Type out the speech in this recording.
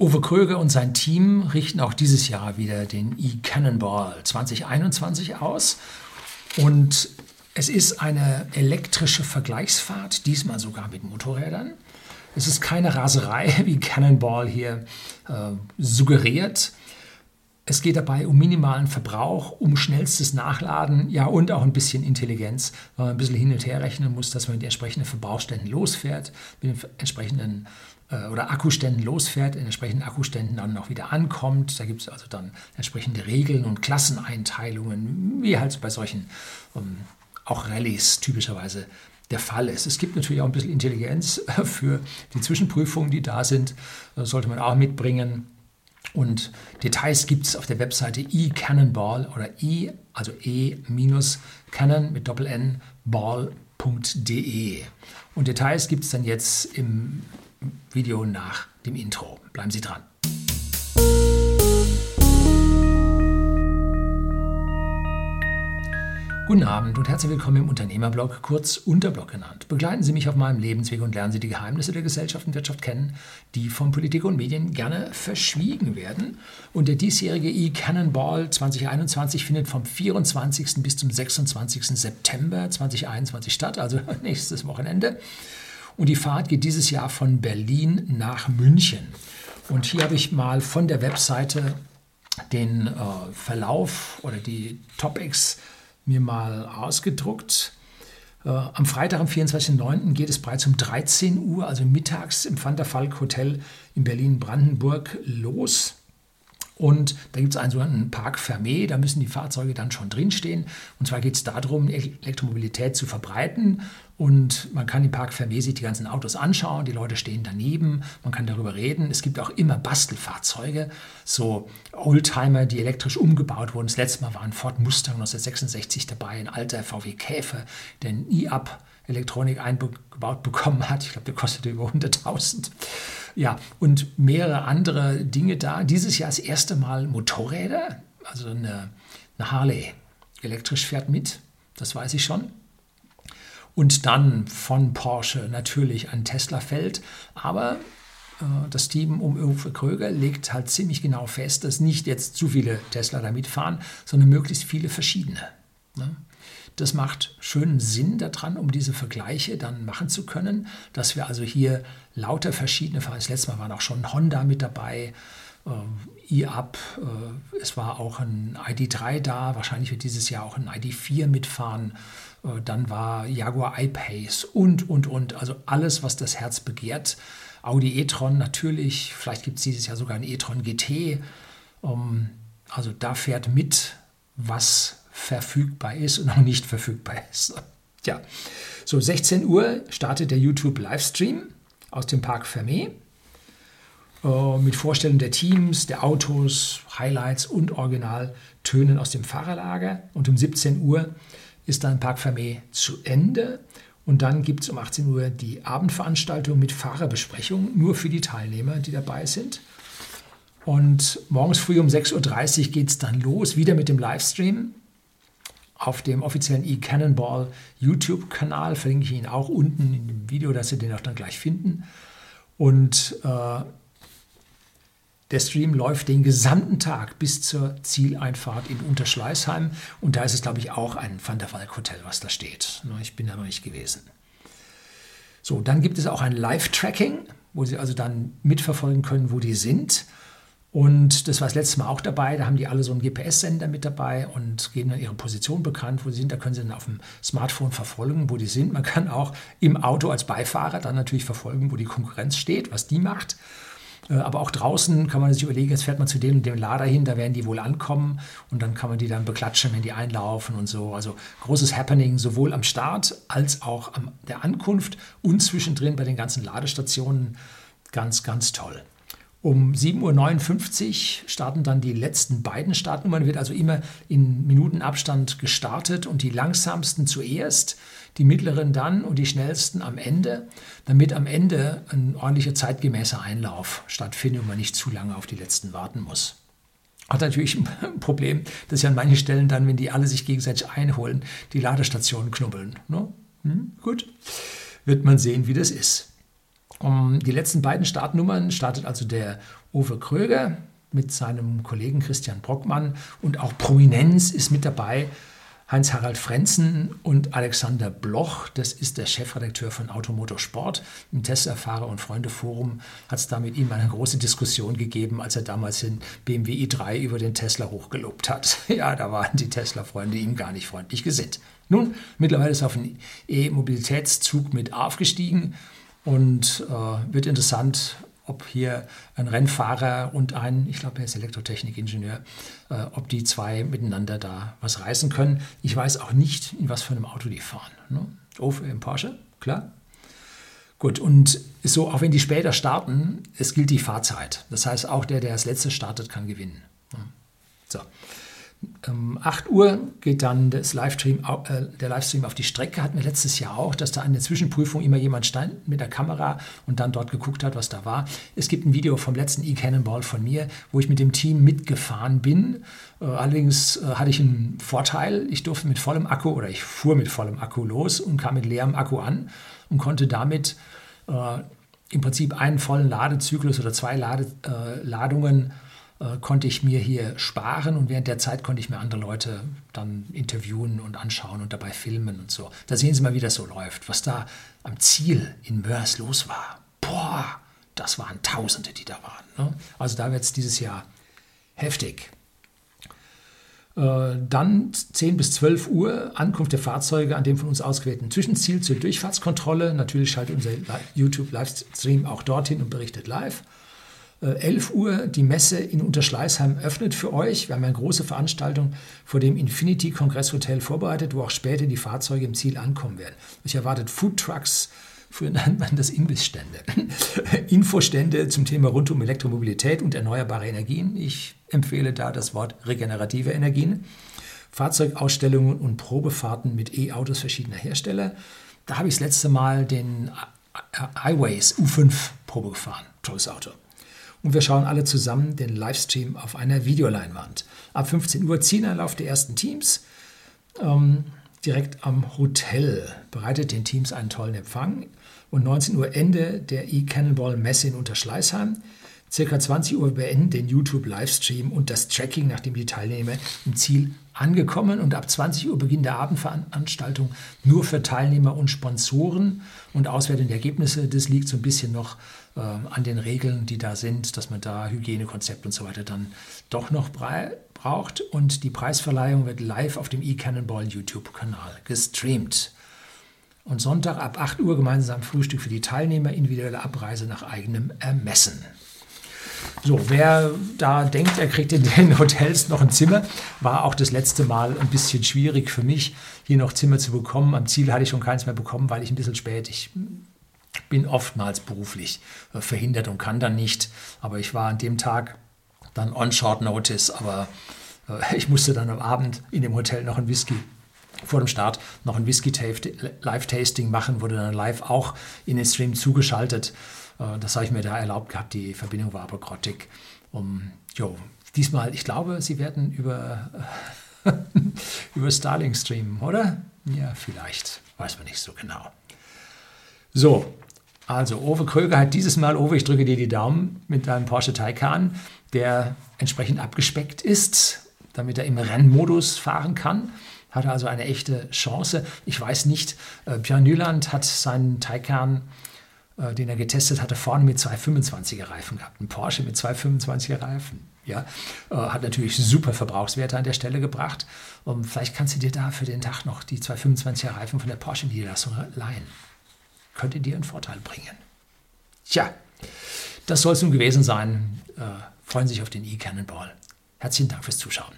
Uwe Kröger und sein Team richten auch dieses Jahr wieder den E-Cannonball 2021 aus. Und es ist eine elektrische Vergleichsfahrt, diesmal sogar mit Motorrädern. Es ist keine Raserei, wie Cannonball hier äh, suggeriert. Es geht dabei um minimalen Verbrauch, um schnellstes Nachladen, ja und auch ein bisschen Intelligenz, weil man ein bisschen hin und her rechnen muss, dass man die entsprechenden Verbrauchsständen losfährt, mit den entsprechenden äh, oder Akkuständen losfährt, in entsprechenden Akkuständen dann noch wieder ankommt. Da gibt es also dann entsprechende Regeln und Klasseneinteilungen, wie halt bei solchen ähm, auch Rallyes typischerweise der Fall ist. Es gibt natürlich auch ein bisschen Intelligenz für die Zwischenprüfungen, die da sind. Das sollte man auch mitbringen. Und Details gibt es auf der Webseite eCannonball oder e, also e-canon mit Doppel-n ball.de. Und Details gibt es dann jetzt im Video nach dem Intro. Bleiben Sie dran. Guten Abend und herzlich willkommen im Unternehmerblog, kurz Unterblog genannt. Begleiten Sie mich auf meinem Lebensweg und lernen Sie die Geheimnisse der Gesellschaft und Wirtschaft kennen, die von Politik und Medien gerne verschwiegen werden. Und der diesjährige E-Cannonball 2021 findet vom 24. bis zum 26. September 2021 statt, also nächstes Wochenende. Und die Fahrt geht dieses Jahr von Berlin nach München. Und hier habe ich mal von der Webseite den äh, Verlauf oder die Topics mir mal ausgedruckt. Äh, am Freitag, am 24.09. geht es bereits um 13 Uhr, also mittags im Van der Falk Hotel in Berlin-Brandenburg los. Und da gibt es einen sogenannten Park Fermé, da müssen die Fahrzeuge dann schon drinstehen. Und zwar geht es darum, Elektromobilität zu verbreiten. Und man kann im Park Fermé die ganzen Autos anschauen, die Leute stehen daneben, man kann darüber reden. Es gibt auch immer Bastelfahrzeuge, so Oldtimer, die elektrisch umgebaut wurden. Das letzte Mal war ein Ford Mustang 1966 dabei, ein alter VW Käfer, der ein E-Up Elektronik eingebaut bekommen hat. Ich glaube, der kostete über 100.000. Ja, und mehrere andere Dinge da. Dieses Jahr das erste Mal Motorräder, also eine, eine Harley elektrisch fährt mit, das weiß ich schon. Und dann von Porsche natürlich ein Tesla fällt. Aber äh, das Team um Uwe Kröger legt halt ziemlich genau fest, dass nicht jetzt zu viele Tesla da mitfahren, sondern möglichst viele verschiedene. Ne? Das macht schönen Sinn daran, um diese Vergleiche dann machen zu können, dass wir also hier lauter verschiedene fahren. Das letzte Mal waren auch schon Honda mit dabei, E-Up, äh, es war auch ein ID3 da, wahrscheinlich wird dieses Jahr auch ein ID4 mitfahren. Äh, dann war Jaguar I-Pace und, und, und. Also alles, was das Herz begehrt. Audi e-tron natürlich, vielleicht gibt es dieses Jahr sogar ein e-tron GT. Ähm, also da fährt mit, was verfügbar ist und auch nicht verfügbar ist. Ja, so 16 Uhr startet der YouTube Livestream aus dem Park Fermé mit Vorstellung der Teams, der Autos, Highlights und Originaltönen aus dem Fahrerlager. Und um 17 Uhr ist dann Park Fermé zu Ende. Und dann gibt es um 18 Uhr die Abendveranstaltung mit Fahrerbesprechung, nur für die Teilnehmer, die dabei sind. Und morgens früh um 6.30 Uhr geht es dann los, wieder mit dem Livestream auf dem offiziellen eCannonball YouTube-Kanal. Verlinke ich Ihnen auch unten in dem Video, dass Sie den auch dann gleich finden. Und äh, der Stream läuft den gesamten Tag bis zur Zieleinfahrt in Unterschleißheim. Und da ist es, glaube ich, auch ein Van der Valk Hotel, was da steht. Ich bin da noch nicht gewesen. So, dann gibt es auch ein Live-Tracking, wo Sie also dann mitverfolgen können, wo die sind. Und das war das letzte Mal auch dabei. Da haben die alle so einen GPS-Sender mit dabei und geben dann ihre Position bekannt, wo sie sind. Da können sie dann auf dem Smartphone verfolgen, wo die sind. Man kann auch im Auto als Beifahrer dann natürlich verfolgen, wo die Konkurrenz steht, was die macht. Äh, aber auch draußen kann man sich überlegen, jetzt fährt man zu dem und dem Lader hin, da werden die wohl ankommen und dann kann man die dann beklatschen, wenn die einlaufen und so. Also großes Happening sowohl am Start als auch an der Ankunft und zwischendrin bei den ganzen Ladestationen. Ganz, ganz toll. Um 7.59 Uhr starten dann die letzten beiden Startnummern, wird also immer in Minutenabstand gestartet und die langsamsten zuerst, die mittleren dann und die schnellsten am Ende, damit am Ende ein ordentlicher zeitgemäßer Einlauf stattfindet und man nicht zu lange auf die letzten warten muss. Hat natürlich ein Problem, dass ja an manchen Stellen dann, wenn die alle sich gegenseitig einholen, die Ladestationen knubbeln. Ne? Hm, gut, wird man sehen, wie das ist. Um die letzten beiden Startnummern startet also der Uwe Kröger mit seinem Kollegen Christian Brockmann und auch Prominenz ist mit dabei. Heinz-Harald Frenzen und Alexander Bloch, das ist der Chefredakteur von Automotorsport. Im Tesla-Fahrer- und Freunde-Forum hat es da mit ihm eine große Diskussion gegeben, als er damals den BMW i3 über den Tesla hochgelobt hat. Ja, da waren die Tesla-Freunde ihm gar nicht freundlich gesinnt. Nun, mittlerweile ist er auf einen E-Mobilitätszug mit aufgestiegen und äh, wird interessant, ob hier ein Rennfahrer und ein, ich glaube, er ist Elektrotechnikingenieur, äh, ob die zwei miteinander da was reißen können. Ich weiß auch nicht, in was für einem Auto die fahren. Ne? Oh, im Porsche, klar. Gut, und so, auch wenn die später starten, es gilt die Fahrzeit. Das heißt, auch der, der als letztes startet, kann gewinnen. So. Um 8 Uhr geht dann das Livestream, äh, der Livestream auf die Strecke. Hatten wir letztes Jahr auch, dass da an der Zwischenprüfung immer jemand stand mit der Kamera und dann dort geguckt hat, was da war. Es gibt ein Video vom letzten E-Cannonball von mir, wo ich mit dem Team mitgefahren bin. Äh, allerdings äh, hatte ich einen Vorteil. Ich durfte mit vollem Akku oder ich fuhr mit vollem Akku los und kam mit leerem Akku an und konnte damit äh, im Prinzip einen vollen Ladezyklus oder zwei Lade, äh, Ladungen konnte ich mir hier sparen und während der Zeit konnte ich mir andere Leute dann interviewen und anschauen und dabei filmen und so. Da sehen Sie mal, wie das so läuft, was da am Ziel in Mörs los war. Boah, das waren Tausende, die da waren. Ne? Also da wird es dieses Jahr heftig. Äh, dann 10 bis 12 Uhr Ankunft der Fahrzeuge an dem von uns ausgewählten Zwischenziel zur Durchfahrtskontrolle. Natürlich schaltet unser YouTube-Livestream auch dorthin und berichtet live. 11 äh, Uhr die Messe in Unterschleißheim öffnet für euch. Wir haben eine große Veranstaltung vor dem Infinity Kongresshotel vorbereitet, wo auch später die Fahrzeuge im Ziel ankommen werden. Euch erwartet Food Trucks, früher nannte man das Imbissstände, Infostände zum Thema rund um Elektromobilität und erneuerbare Energien. Ich empfehle da das Wort regenerative Energien. Fahrzeugausstellungen und Probefahrten mit E-Autos verschiedener Hersteller. Da habe ich das letzte Mal den Highways U5 Probe gefahren. Tolles Auto und wir schauen alle zusammen den Livestream auf einer Videoleinwand. Ab 15 Uhr Zieleinlauf der ersten Teams. Ähm, direkt am Hotel bereitet den Teams einen tollen Empfang. Und 19 Uhr Ende der E-Cannonball Messe in Unterschleißheim. Circa 20 Uhr beenden den YouTube-Livestream und das Tracking, nachdem die Teilnehmer im Ziel angekommen. Und ab 20 Uhr Beginn der Abendveranstaltung nur für Teilnehmer und Sponsoren und Auswertung der Ergebnisse. Das liegt so ein bisschen noch äh, an den Regeln, die da sind, dass man da Hygienekonzept und so weiter dann doch noch braucht. Und die Preisverleihung wird live auf dem eCannonball YouTube-Kanal gestreamt. Und Sonntag ab 8 Uhr gemeinsam Frühstück für die Teilnehmer, individuelle Abreise nach eigenem Ermessen. So, wer da denkt, er kriegt in den Hotels noch ein Zimmer, war auch das letzte Mal ein bisschen schwierig für mich, hier noch Zimmer zu bekommen. Am Ziel hatte ich schon keins mehr bekommen, weil ich ein bisschen spät, ich bin oftmals beruflich äh, verhindert und kann dann nicht. Aber ich war an dem Tag dann on short notice, aber äh, ich musste dann am Abend in dem Hotel noch ein Whisky vor dem Start noch ein Whisky-Live-Tasting machen, wurde dann live auch in den Stream zugeschaltet. Äh, das habe ich mir da erlaubt gehabt. Die Verbindung war aber grottig. Um, jo, diesmal, ich glaube, sie werden über, über Starlink streamen, oder? Ja, vielleicht. Weiß man nicht so genau. So, also Ove Kröger hat dieses Mal, Ove, ich drücke dir die Daumen mit deinem Porsche Taycan, der entsprechend abgespeckt ist, damit er im Rennmodus fahren kann. Hat also eine echte Chance. Ich weiß nicht, äh, Björn Nyland hat seinen Taycan äh, den er getestet hatte, vorne mit zwei 25er Reifen gehabt. Ein Porsche mit zwei 25er Reifen. Ja, äh, hat natürlich super Verbrauchswerte an der Stelle gebracht. Und vielleicht kannst du dir da für den Tag noch die zwei 25er Reifen von der Porsche-Niederlassung leihen. Könnte dir einen Vorteil bringen. Tja, das soll es nun gewesen sein. Äh, freuen sich auf den E-Cannonball. Herzlichen Dank fürs Zuschauen.